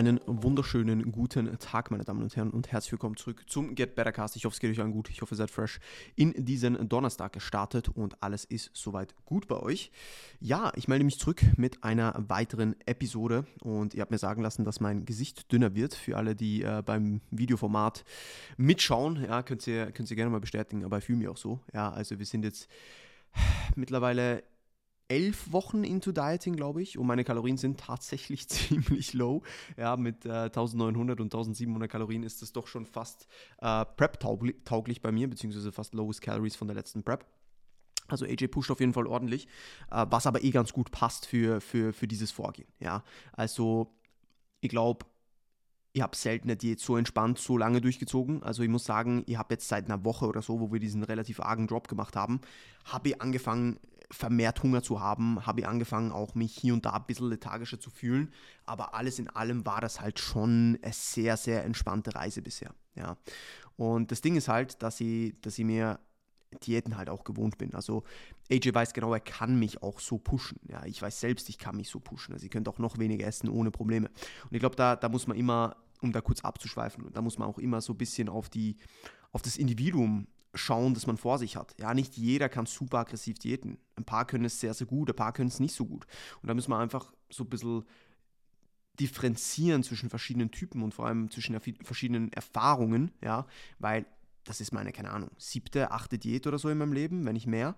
Einen wunderschönen guten Tag, meine Damen und Herren, und herzlich willkommen zurück zum Get Better Cast. Ich hoffe, es geht euch allen gut. Ich hoffe, ihr seid fresh in diesen Donnerstag gestartet und alles ist soweit gut bei euch. Ja, ich melde mich zurück mit einer weiteren Episode und ihr habt mir sagen lassen, dass mein Gesicht dünner wird. Für alle, die äh, beim Videoformat mitschauen, ja, könnt ihr, könnt ihr gerne mal bestätigen, aber ich fühle mich auch so. Ja, also wir sind jetzt mittlerweile elf Wochen into Dieting, glaube ich, und meine Kalorien sind tatsächlich ziemlich low. Ja, mit äh, 1900 und 1700 Kalorien ist das doch schon fast äh, Prep-tauglich bei mir, beziehungsweise fast lowest Calories von der letzten Prep. Also AJ pusht auf jeden Fall ordentlich, äh, was aber eh ganz gut passt für, für, für dieses Vorgehen. Ja, also ich glaube, ich habe selten eine Diät so entspannt, so lange durchgezogen. Also ich muss sagen, ich habe jetzt seit einer Woche oder so, wo wir diesen relativ argen Drop gemacht haben, habe ich angefangen, vermehrt Hunger zu haben, habe ich angefangen, auch mich hier und da ein bisschen lethargischer zu fühlen. Aber alles in allem war das halt schon eine sehr, sehr entspannte Reise bisher. Ja. Und das Ding ist halt, dass ich, dass ich mir Diäten halt auch gewohnt bin. Also AJ weiß genau, er kann mich auch so pushen. Ja, ich weiß selbst, ich kann mich so pushen. Also ihr könnt auch noch weniger essen ohne Probleme. Und ich glaube, da, da muss man immer, um da kurz abzuschweifen, da muss man auch immer so ein bisschen auf die, auf das Individuum schauen, das man vor sich hat. Ja, nicht jeder kann super aggressiv diäten. Ein paar können es sehr, sehr gut, ein paar können es nicht so gut. Und da müssen wir einfach so ein bisschen differenzieren zwischen verschiedenen Typen und vor allem zwischen verschiedenen Erfahrungen, ja, weil das ist meine, keine Ahnung, siebte, achte Diät oder so in meinem Leben, wenn nicht mehr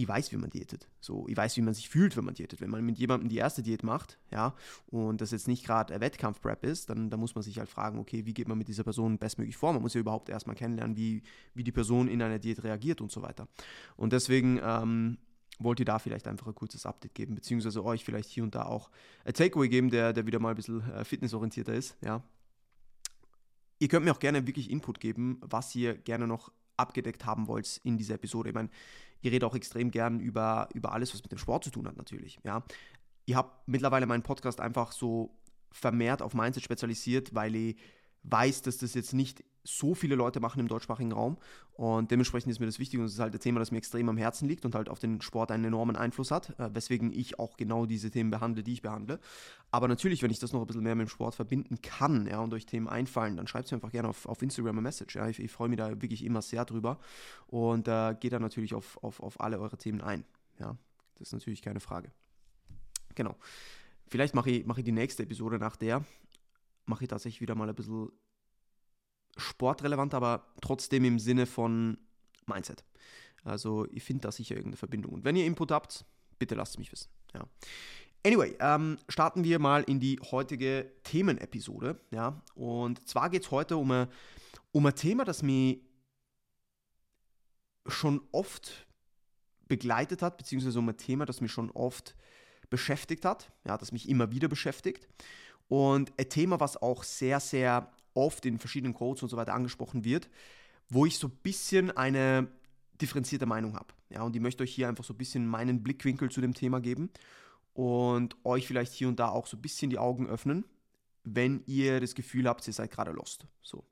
ich weiß, wie man diätet. So, ich weiß, wie man sich fühlt, wenn man diätet. Wenn man mit jemandem die erste Diät macht, ja, und das jetzt nicht gerade Wettkampf-Prep ist, dann, dann muss man sich halt fragen, okay, wie geht man mit dieser Person bestmöglich vor? Man muss ja überhaupt erstmal kennenlernen, wie, wie die Person in einer Diät reagiert und so weiter. Und deswegen ähm, wollte ich da vielleicht einfach ein kurzes Update geben, beziehungsweise euch vielleicht hier und da auch ein Takeaway geben, der, der wieder mal ein bisschen äh, fitnessorientierter ist, ja. Ihr könnt mir auch gerne wirklich Input geben, was ihr gerne noch abgedeckt haben wollt in dieser Episode. Ich meine, ihr redet auch extrem gern über, über alles, was mit dem Sport zu tun hat, natürlich. Ja. Ihr habt mittlerweile meinen Podcast einfach so vermehrt auf Mindset spezialisiert, weil ich weiß, dass das jetzt nicht so viele Leute machen im deutschsprachigen Raum und dementsprechend ist mir das wichtig und es ist halt ein Thema, das mir extrem am Herzen liegt und halt auf den Sport einen enormen Einfluss hat, äh, weswegen ich auch genau diese Themen behandle, die ich behandle. Aber natürlich, wenn ich das noch ein bisschen mehr mit dem Sport verbinden kann ja, und euch Themen einfallen, dann schreibt es mir einfach gerne auf, auf Instagram eine Message. Ja. Ich, ich freue mich da wirklich immer sehr drüber und äh, gehe da natürlich auf, auf, auf alle eure Themen ein. Ja. Das ist natürlich keine Frage. Genau. Vielleicht mache ich, mach ich die nächste Episode nach der, mache ich tatsächlich wieder mal ein bisschen sportrelevant, aber trotzdem im Sinne von Mindset. Also ich finde da sicher irgendeine Verbindung. Und wenn ihr Input habt, bitte lasst es mich wissen. Ja. Anyway, ähm, starten wir mal in die heutige Themenepisode. Ja. Und zwar geht es heute um ein, um ein Thema, das mich schon oft begleitet hat, beziehungsweise um ein Thema, das mich schon oft beschäftigt hat, ja, das mich immer wieder beschäftigt. Und ein Thema, was auch sehr, sehr oft in verschiedenen Codes und so weiter angesprochen wird, wo ich so ein bisschen eine differenzierte Meinung habe. Ja, und ich möchte euch hier einfach so ein bisschen meinen Blickwinkel zu dem Thema geben und euch vielleicht hier und da auch so ein bisschen die Augen öffnen, wenn ihr das Gefühl habt, ihr seid gerade lost. So.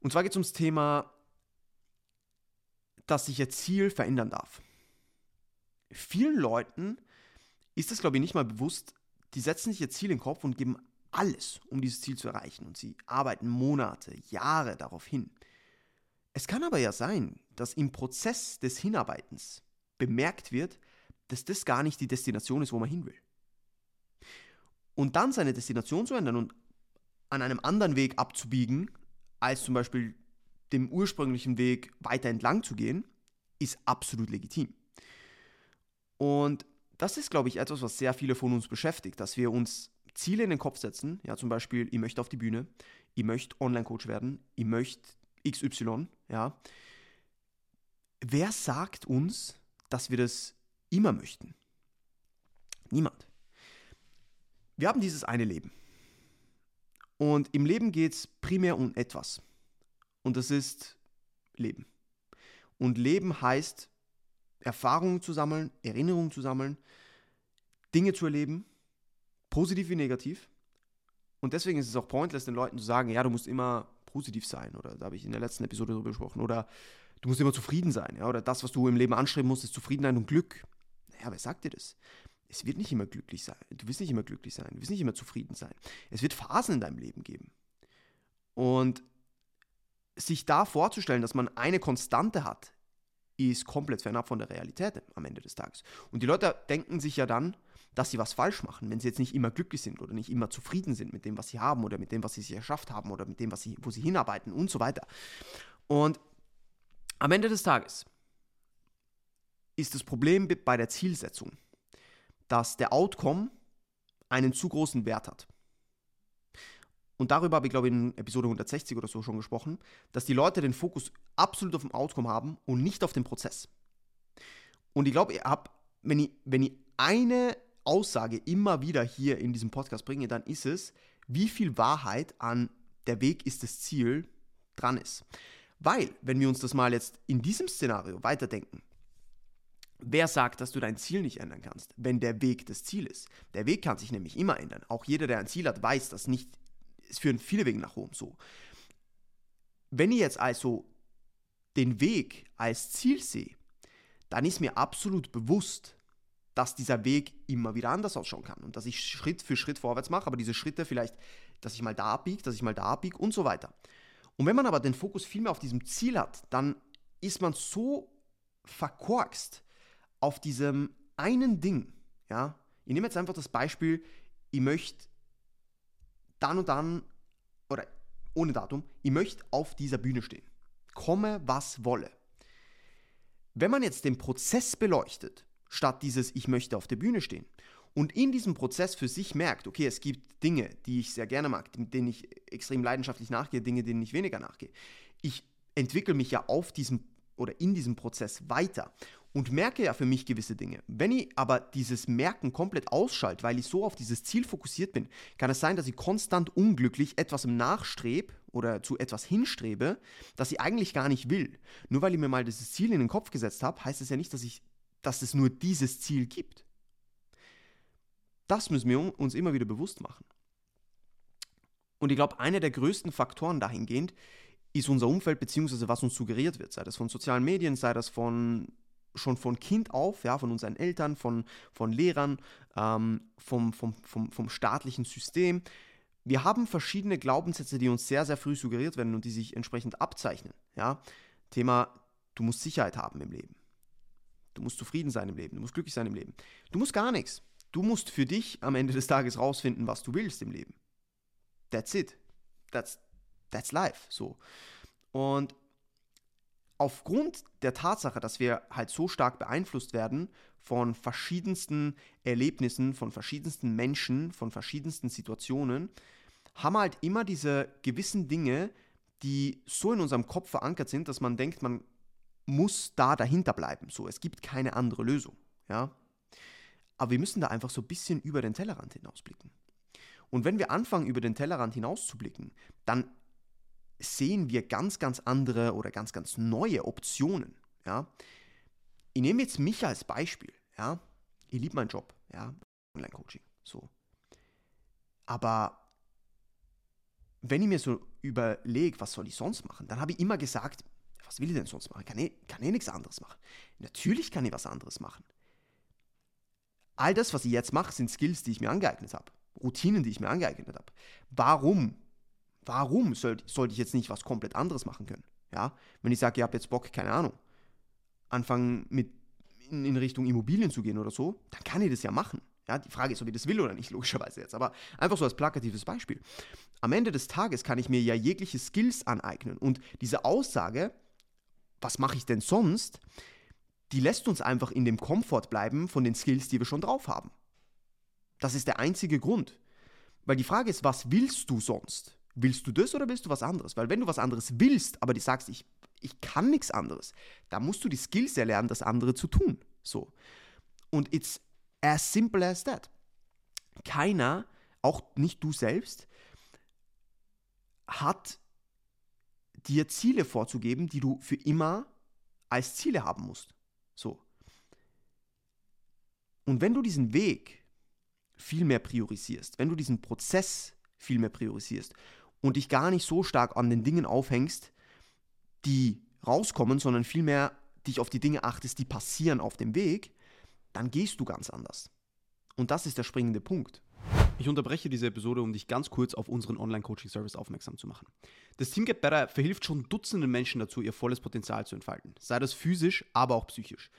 Und zwar geht es ums Thema, dass sich ihr Ziel verändern darf. Vielen Leuten ist es, glaube ich, nicht mal bewusst, die setzen sich ihr Ziel in den Kopf und geben alles, um dieses Ziel zu erreichen. Und sie arbeiten Monate, Jahre darauf hin. Es kann aber ja sein, dass im Prozess des Hinarbeitens bemerkt wird, dass das gar nicht die Destination ist, wo man hin will. Und dann seine Destination zu ändern und an einem anderen Weg abzubiegen, als zum Beispiel dem ursprünglichen Weg weiter entlang zu gehen, ist absolut legitim. Und das ist, glaube ich, etwas, was sehr viele von uns beschäftigt, dass wir uns Ziele in den Kopf setzen, ja, zum Beispiel, ich möchte auf die Bühne, ich möchte Online-Coach werden, ich möchte XY, ja. Wer sagt uns, dass wir das immer möchten? Niemand. Wir haben dieses eine Leben. Und im Leben geht es primär um etwas. Und das ist Leben. Und Leben heißt, Erfahrungen zu sammeln, Erinnerungen zu sammeln, Dinge zu erleben positiv wie negativ. Und deswegen ist es auch pointless, den Leuten zu sagen, ja, du musst immer positiv sein. Oder da habe ich in der letzten Episode darüber gesprochen. Oder du musst immer zufrieden sein. Ja? Oder das, was du im Leben anstreben musst, ist Zufriedenheit und Glück. Naja, wer sagt dir das? es wird nicht immer glücklich sein. Du wirst nicht immer glücklich sein. Du wirst nicht immer zufrieden sein. Es wird Phasen in deinem Leben geben. Und sich da vorzustellen, dass man eine Konstante hat, ist komplett fernab von der Realität am Ende des Tages. Und die Leute denken sich ja dann, dass sie was falsch machen, wenn sie jetzt nicht immer glücklich sind oder nicht immer zufrieden sind mit dem, was sie haben oder mit dem, was sie sich erschafft haben oder mit dem, was sie, wo sie hinarbeiten und so weiter. Und am Ende des Tages ist das Problem bei der Zielsetzung, dass der Outcome einen zu großen Wert hat. Und darüber habe ich, glaube ich, in Episode 160 oder so schon gesprochen, dass die Leute den Fokus absolut auf dem Outcome haben und nicht auf den Prozess. Und ich glaube, wenn ich, wenn ich eine Aussage immer wieder hier in diesem Podcast bringe, dann ist es, wie viel Wahrheit an der Weg ist das Ziel dran ist. Weil, wenn wir uns das mal jetzt in diesem Szenario weiterdenken, wer sagt, dass du dein Ziel nicht ändern kannst, wenn der Weg das Ziel ist? Der Weg kann sich nämlich immer ändern. Auch jeder, der ein Ziel hat, weiß, dass nicht es führen viele Wege nach Rom so. Wenn ich jetzt also den Weg als Ziel sehe, dann ist mir absolut bewusst, dass dieser Weg immer wieder anders ausschauen kann und dass ich Schritt für Schritt vorwärts mache, aber diese Schritte vielleicht, dass ich mal da abbiege, dass ich mal da abbiege und so weiter. Und wenn man aber den Fokus viel mehr auf diesem Ziel hat, dann ist man so verkorkst auf diesem einen Ding, ja. Ich nehme jetzt einfach das Beispiel, ich möchte dann und dann, oder ohne Datum, ich möchte auf dieser Bühne stehen. Komme, was wolle. Wenn man jetzt den Prozess beleuchtet, statt dieses Ich möchte auf der Bühne stehen, und in diesem Prozess für sich merkt, okay, es gibt Dinge, die ich sehr gerne mag, denen ich extrem leidenschaftlich nachgehe, Dinge, denen ich weniger nachgehe. Ich entwickle mich ja auf diesem oder in diesem Prozess weiter und merke ja für mich gewisse Dinge. Wenn ich aber dieses Merken komplett ausschalte, weil ich so auf dieses Ziel fokussiert bin, kann es sein, dass ich konstant unglücklich etwas im Nachstrebe oder zu etwas hinstrebe, das ich eigentlich gar nicht will. Nur weil ich mir mal dieses Ziel in den Kopf gesetzt habe, heißt es ja nicht, dass, ich, dass es nur dieses Ziel gibt. Das müssen wir uns immer wieder bewusst machen. Und ich glaube, einer der größten Faktoren dahingehend ist unser Umfeld, beziehungsweise was uns suggeriert wird, sei das von sozialen Medien, sei das von schon von Kind auf, ja, von unseren Eltern, von, von Lehrern, ähm, vom, vom, vom, vom staatlichen System. Wir haben verschiedene Glaubenssätze, die uns sehr, sehr früh suggeriert werden und die sich entsprechend abzeichnen. Ja? Thema, du musst Sicherheit haben im Leben. Du musst zufrieden sein im Leben. Du musst glücklich sein im Leben. Du musst gar nichts. Du musst für dich am Ende des Tages rausfinden, was du willst im Leben. That's it. That's, that's life. So. Und aufgrund der Tatsache, dass wir halt so stark beeinflusst werden von verschiedensten Erlebnissen, von verschiedensten Menschen, von verschiedensten Situationen, haben halt immer diese gewissen Dinge, die so in unserem Kopf verankert sind, dass man denkt, man muss da dahinter bleiben. So, es gibt keine andere Lösung. Ja? Aber wir müssen da einfach so ein bisschen über den Tellerrand hinausblicken. Und wenn wir anfangen, über den Tellerrand hinauszublicken, dann sehen wir ganz, ganz andere oder ganz, ganz neue Optionen. Ja? Ich nehme jetzt mich als Beispiel. Ja? Ich liebe meinen Job, ja? Online-Coaching. So. Aber wenn ich mir so überlege, was soll ich sonst machen, dann habe ich immer gesagt, was will ich denn sonst machen? Kann ich, kann ich nichts anderes machen? Natürlich kann ich was anderes machen. All das, was ich jetzt mache, sind Skills, die ich mir angeeignet habe. Routinen, die ich mir angeeignet habe. Warum Warum sollte ich jetzt nicht was komplett anderes machen können? Ja, wenn ich sage, ihr habt jetzt Bock, keine Ahnung, anfangen mit in, in, Richtung Immobilien zu gehen oder so, dann kann ich das ja machen. Ja, die Frage ist, ob ich das will oder nicht, logischerweise jetzt. Aber einfach so als plakatives Beispiel. Am Ende des Tages kann ich mir ja jegliche Skills aneignen. Und diese Aussage, was mache ich denn sonst, die lässt uns einfach in dem Komfort bleiben von den Skills, die wir schon drauf haben. Das ist der einzige Grund. Weil die Frage ist, was willst du sonst? Willst du das oder willst du was anderes? Weil wenn du was anderes willst, aber du sagst, ich, ich kann nichts anderes, dann musst du die Skills erlernen, das andere zu tun. So. Und it's as simple as that. Keiner, auch nicht du selbst, hat dir Ziele vorzugeben, die du für immer als Ziele haben musst. So. Und wenn du diesen Weg viel mehr priorisierst, wenn du diesen Prozess viel mehr priorisierst und dich gar nicht so stark an den Dingen aufhängst, die rauskommen, sondern vielmehr dich auf die Dinge achtest, die passieren auf dem Weg, dann gehst du ganz anders. Und das ist der springende Punkt. Ich unterbreche diese Episode, um dich ganz kurz auf unseren Online-Coaching-Service aufmerksam zu machen. Das Team Get Better verhilft schon Dutzenden Menschen dazu, ihr volles Potenzial zu entfalten, sei das physisch, aber auch psychisch.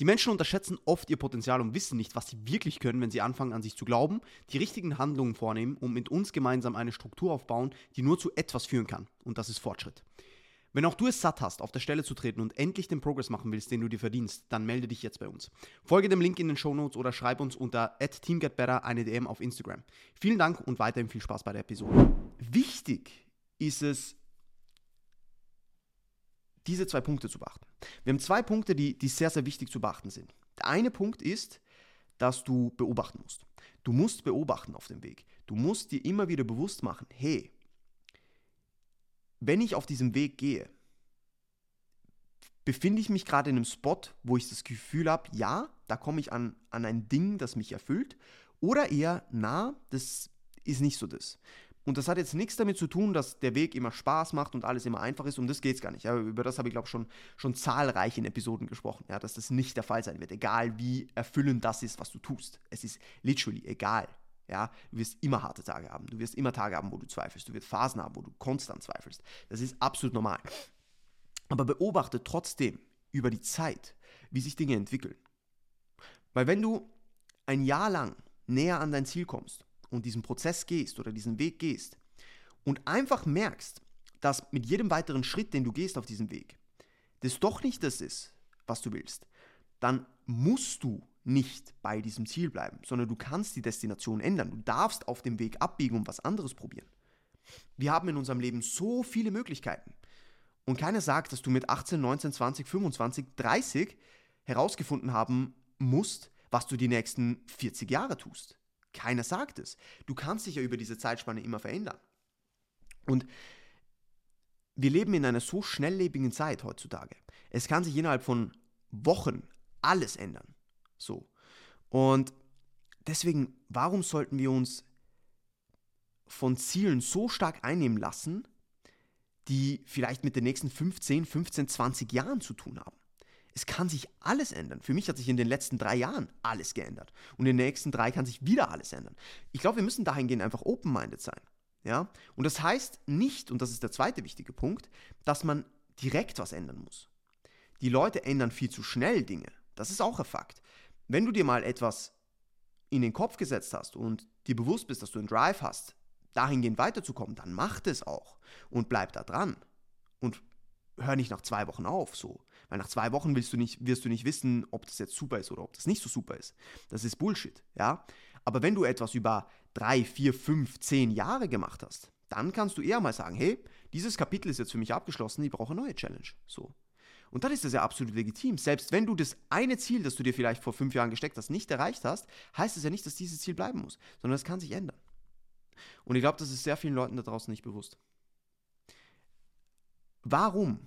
Die Menschen unterschätzen oft ihr Potenzial und wissen nicht, was sie wirklich können, wenn sie anfangen an sich zu glauben, die richtigen Handlungen vornehmen und mit uns gemeinsam eine Struktur aufbauen, die nur zu etwas führen kann. Und das ist Fortschritt. Wenn auch du es satt hast, auf der Stelle zu treten und endlich den Progress machen willst, den du dir verdienst, dann melde dich jetzt bei uns. Folge dem Link in den Show Notes oder schreib uns unter @teamgetbetter eine DM auf Instagram. Vielen Dank und weiterhin viel Spaß bei der Episode. Wichtig ist es, diese zwei Punkte zu beachten. Wir haben zwei Punkte, die, die sehr, sehr wichtig zu beachten sind. Der eine Punkt ist, dass du beobachten musst. Du musst beobachten auf dem Weg. Du musst dir immer wieder bewusst machen, hey, wenn ich auf diesem Weg gehe, befinde ich mich gerade in einem Spot, wo ich das Gefühl habe, ja, da komme ich an, an ein Ding, das mich erfüllt, oder eher, na, das ist nicht so das. Und das hat jetzt nichts damit zu tun, dass der Weg immer Spaß macht und alles immer einfach ist. Um das geht es gar nicht. Ja, über das habe ich, glaube ich, schon, schon zahlreich in Episoden gesprochen, ja, dass das nicht der Fall sein wird. Egal wie erfüllend das ist, was du tust. Es ist literally egal. Ja, du wirst immer harte Tage haben. Du wirst immer Tage haben, wo du zweifelst. Du wirst Phasen haben, wo du konstant zweifelst. Das ist absolut normal. Aber beobachte trotzdem über die Zeit, wie sich Dinge entwickeln. Weil wenn du ein Jahr lang näher an dein Ziel kommst und diesen Prozess gehst oder diesen Weg gehst und einfach merkst, dass mit jedem weiteren Schritt, den du gehst auf diesem Weg, das doch nicht das ist, was du willst, dann musst du nicht bei diesem Ziel bleiben, sondern du kannst die Destination ändern. Du darfst auf dem Weg abbiegen und was anderes probieren. Wir haben in unserem Leben so viele Möglichkeiten. Und keiner sagt, dass du mit 18, 19, 20, 25, 30 herausgefunden haben musst, was du die nächsten 40 Jahre tust. Keiner sagt es. Du kannst dich ja über diese Zeitspanne immer verändern. Und wir leben in einer so schnelllebigen Zeit heutzutage. Es kann sich innerhalb von Wochen alles ändern. So. Und deswegen, warum sollten wir uns von Zielen so stark einnehmen lassen, die vielleicht mit den nächsten 15, 15, 20 Jahren zu tun haben? Es kann sich alles ändern. Für mich hat sich in den letzten drei Jahren alles geändert. Und in den nächsten drei kann sich wieder alles ändern. Ich glaube, wir müssen dahingehend einfach open-minded sein. Ja? Und das heißt nicht, und das ist der zweite wichtige Punkt, dass man direkt was ändern muss. Die Leute ändern viel zu schnell Dinge. Das ist auch ein Fakt. Wenn du dir mal etwas in den Kopf gesetzt hast und dir bewusst bist, dass du einen Drive hast, dahingehend weiterzukommen, dann mach das auch und bleib da dran. Und hör nicht nach zwei Wochen auf, so. Weil nach zwei Wochen willst du nicht, wirst du nicht wissen, ob das jetzt super ist oder ob das nicht so super ist. Das ist Bullshit, ja. Aber wenn du etwas über drei, vier, fünf, zehn Jahre gemacht hast, dann kannst du eher mal sagen, hey, dieses Kapitel ist jetzt für mich abgeschlossen, ich brauche eine neue Challenge. So. Und dann ist das ja absolut legitim. Selbst wenn du das eine Ziel, das du dir vielleicht vor fünf Jahren gesteckt hast, nicht erreicht hast, heißt es ja nicht, dass dieses Ziel bleiben muss, sondern es kann sich ändern. Und ich glaube, das ist sehr vielen Leuten da draußen nicht bewusst. Warum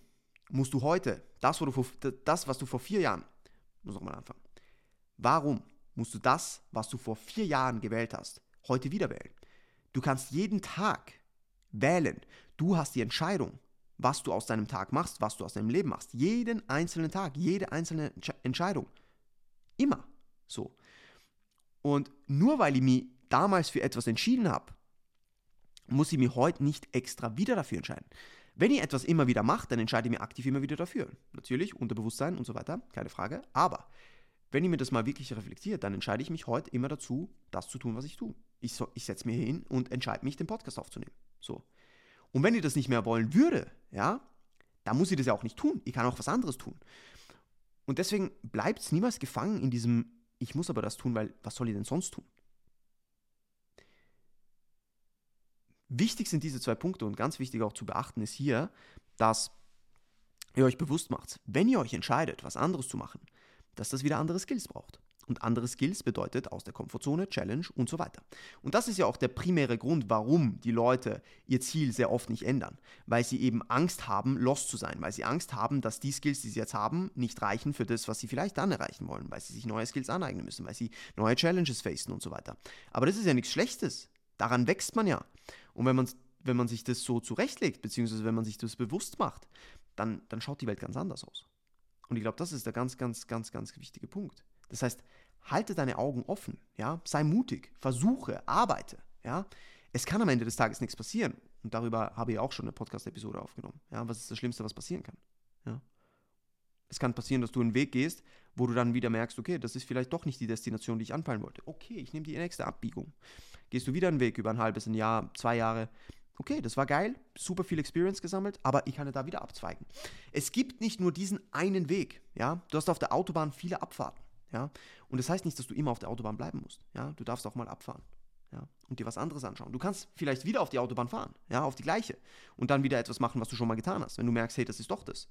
musst du heute das, was du vor, das, was du vor vier Jahren, muss nochmal anfangen, warum musst du das, was du vor vier Jahren gewählt hast, heute wieder wählen? Du kannst jeden Tag wählen. Du hast die Entscheidung, was du aus deinem Tag machst, was du aus deinem Leben machst. Jeden einzelnen Tag, jede einzelne Entscheidung. Immer so. Und nur weil ich mich damals für etwas entschieden habe, muss ich mich heute nicht extra wieder dafür entscheiden. Wenn ich etwas immer wieder mache, dann entscheide ich mich aktiv immer wieder dafür. Natürlich, Unterbewusstsein und so weiter, keine Frage. Aber wenn ich mir das mal wirklich reflektiere, dann entscheide ich mich heute immer dazu, das zu tun, was ich tue. Ich, so, ich setze mir hin und entscheide mich, den Podcast aufzunehmen. So. Und wenn ich das nicht mehr wollen würde, ja, dann muss ich das ja auch nicht tun. Ich kann auch was anderes tun. Und deswegen bleibt es niemals gefangen in diesem, ich muss aber das tun, weil was soll ich denn sonst tun? Wichtig sind diese zwei Punkte und ganz wichtig auch zu beachten ist hier, dass ihr euch bewusst macht, wenn ihr euch entscheidet, was anderes zu machen, dass das wieder andere Skills braucht. Und andere Skills bedeutet aus der Komfortzone, Challenge und so weiter. Und das ist ja auch der primäre Grund, warum die Leute ihr Ziel sehr oft nicht ändern. Weil sie eben Angst haben, lost zu sein. Weil sie Angst haben, dass die Skills, die sie jetzt haben, nicht reichen für das, was sie vielleicht dann erreichen wollen. Weil sie sich neue Skills aneignen müssen. Weil sie neue Challenges facen und so weiter. Aber das ist ja nichts Schlechtes. Daran wächst man ja. Und wenn man, wenn man sich das so zurechtlegt, beziehungsweise wenn man sich das bewusst macht, dann, dann schaut die Welt ganz anders aus. Und ich glaube, das ist der ganz, ganz, ganz, ganz wichtige Punkt. Das heißt, halte deine Augen offen, ja, sei mutig, versuche, arbeite, ja. Es kann am Ende des Tages nichts passieren. Und darüber habe ich auch schon eine Podcast-Episode aufgenommen. Ja, was ist das Schlimmste, was passieren kann? Ja. Es kann passieren, dass du einen Weg gehst, wo du dann wieder merkst, okay, das ist vielleicht doch nicht die Destination, die ich anpeilen wollte. Okay, ich nehme die nächste Abbiegung. Gehst du wieder einen Weg über ein halbes, ein Jahr, zwei Jahre. Okay, das war geil, super viel Experience gesammelt, aber ich kann ja da wieder abzweigen. Es gibt nicht nur diesen einen Weg, ja. Du hast auf der Autobahn viele Abfahrten, ja. Und das heißt nicht, dass du immer auf der Autobahn bleiben musst, ja. Du darfst auch mal abfahren, ja. Und dir was anderes anschauen. Du kannst vielleicht wieder auf die Autobahn fahren, ja, auf die gleiche. Und dann wieder etwas machen, was du schon mal getan hast, wenn du merkst, hey, das ist doch das.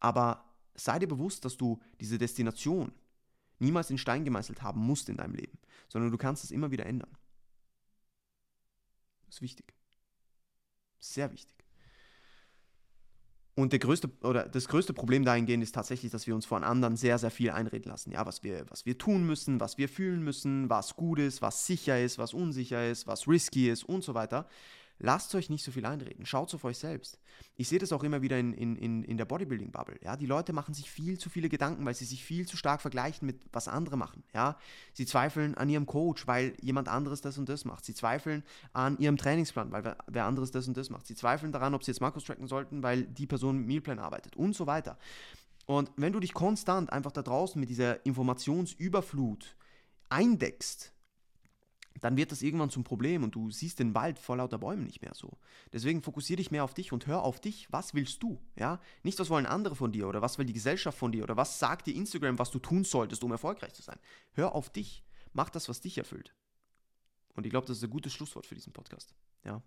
Aber sei dir bewusst, dass du diese Destination niemals in Stein gemeißelt haben musst in deinem Leben, sondern du kannst es immer wieder ändern. Das ist wichtig. Sehr wichtig. Und der größte, oder das größte Problem dahingehend ist tatsächlich, dass wir uns von anderen sehr, sehr viel einreden lassen. Ja, was wir, was wir tun müssen, was wir fühlen müssen, was gut ist, was sicher ist, was unsicher ist, was risky ist und so weiter. Lasst euch nicht so viel einreden. Schaut auf euch selbst. Ich sehe das auch immer wieder in, in, in der Bodybuilding-Bubble. Ja? Die Leute machen sich viel zu viele Gedanken, weil sie sich viel zu stark vergleichen mit was andere machen. Ja? Sie zweifeln an ihrem Coach, weil jemand anderes das und das macht. Sie zweifeln an ihrem Trainingsplan, weil wer, wer anderes das und das macht. Sie zweifeln daran, ob sie jetzt Makros tracken sollten, weil die Person mit Mealplan arbeitet und so weiter. Und wenn du dich konstant einfach da draußen mit dieser Informationsüberflut eindeckst, dann wird das irgendwann zum Problem und du siehst den Wald vor lauter Bäumen nicht mehr so. Deswegen fokussiere dich mehr auf dich und hör auf dich. Was willst du? Ja? Nicht, was wollen andere von dir oder was will die Gesellschaft von dir oder was sagt dir Instagram, was du tun solltest, um erfolgreich zu sein. Hör auf dich. Mach das, was dich erfüllt. Und ich glaube, das ist ein gutes Schlusswort für diesen Podcast. Ja.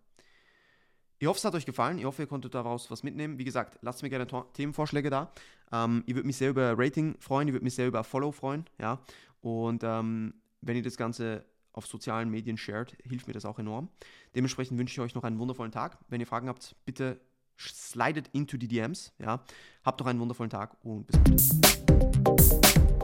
Ich hoffe, es hat euch gefallen. Ich hoffe, ihr konntet daraus was mitnehmen. Wie gesagt, lasst mir gerne Themenvorschläge da. Ähm, ich würde mich sehr über Rating freuen. Ich würde mich sehr über Follow freuen. Ja. Und ähm, wenn ihr das Ganze auf sozialen Medien shared, hilft mir das auch enorm. Dementsprechend wünsche ich euch noch einen wundervollen Tag. Wenn ihr Fragen habt, bitte slidet into die DMs. Ja. Habt noch einen wundervollen Tag und bis bald.